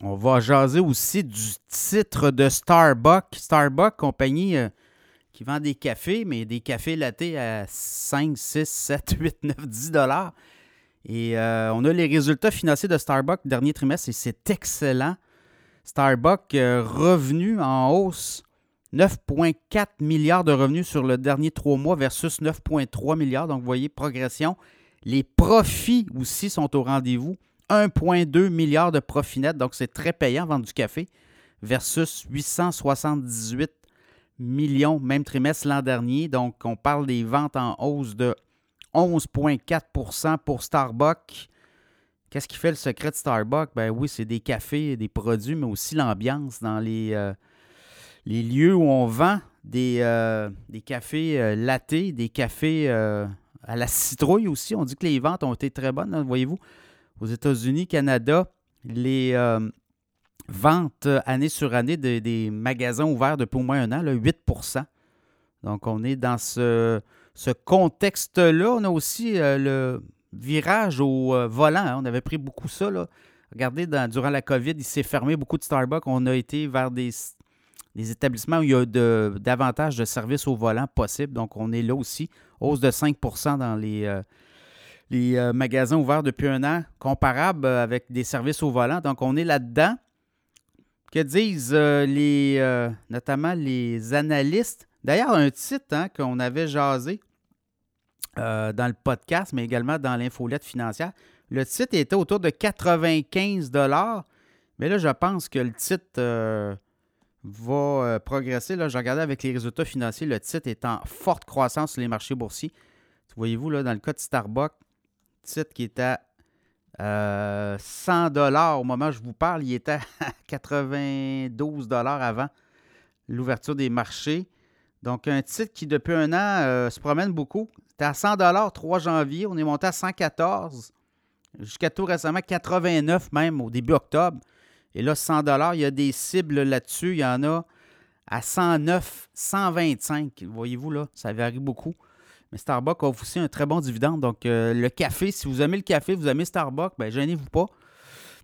On va jaser aussi du titre de Starbucks. Starbucks, compagnie euh, qui vend des cafés, mais des cafés lattés à 5, 6, 7, 8, 9, 10 dollars. Et euh, on a les résultats financiers de Starbucks dernier trimestre et c'est excellent. Starbucks euh, revenu en hausse 9,4 milliards de revenus sur le dernier trois mois versus 9,3 milliards. Donc, vous voyez, progression. Les profits aussi sont au rendez-vous. 1,2 milliard de profits nets. Donc, c'est très payant vendre du café versus 878 millions, même trimestre l'an dernier. Donc, on parle des ventes en hausse de 11,4% pour Starbucks. Qu'est-ce qui fait le secret de Starbucks? Ben oui, c'est des cafés, des produits, mais aussi l'ambiance dans les, euh, les lieux où on vend des, euh, des cafés euh, latés, des cafés à la citrouille aussi. On dit que les ventes ont été très bonnes, hein, voyez-vous. Aux États-Unis, Canada, les ventes année sur année des magasins ouverts depuis au moins un an, là, 8% Donc, on est dans ce, contexte-là. On a aussi le virage au euh, volant. Hein. On avait pris beaucoup ça. Là. Regardez, durant la COVID, il s'est fermé beaucoup de Starbucks. On a été vers des, établissements où il y a davantage de services au volant possibles. Donc, on est là aussi. Hausse de 5% dans les, euh, les euh, magasins ouverts depuis un an, comparable avec des services au volant. Donc, on est là-dedans. Que disent les, notamment les analystes? D'ailleurs, un titre hein, qu'on avait jasé, euh, dans le podcast, mais également dans l'infolette financière. Le titre était autour de 95 mais là, je pense que le titre euh, va euh, progresser. Là, je regardais avec les résultats financiers, le titre est en forte croissance sur les marchés boursiers. Voyez-vous, là, dans le cas de Starbucks, titre qui est à 100 dollars au moment où je vous parle, il était à 92 dollars avant l'ouverture des marchés. Donc, un titre qui, depuis un an, se promène beaucoup. C'était à 100 3 janvier. On est monté à 114. Jusqu'à tout récemment, 89 même au début octobre. Et là, 100 il y a des cibles là-dessus. Il y en a à 109, 125. Voyez-vous, là, ça varie beaucoup. Mais Starbucks offre aussi un très bon dividende. Donc, euh, le café, si vous aimez le café, vous aimez Starbucks, ben gênez-vous pas.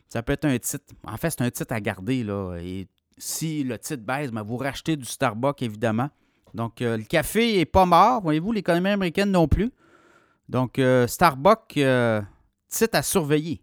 Ça peut être un titre. En fait, c'est un titre à garder. Et si le titre baisse, ben, vous rachetez du Starbucks, évidemment. Donc, euh, le café n'est pas mort, voyez-vous, l'économie américaine non plus. Donc, euh, Starbucks, titre à surveiller.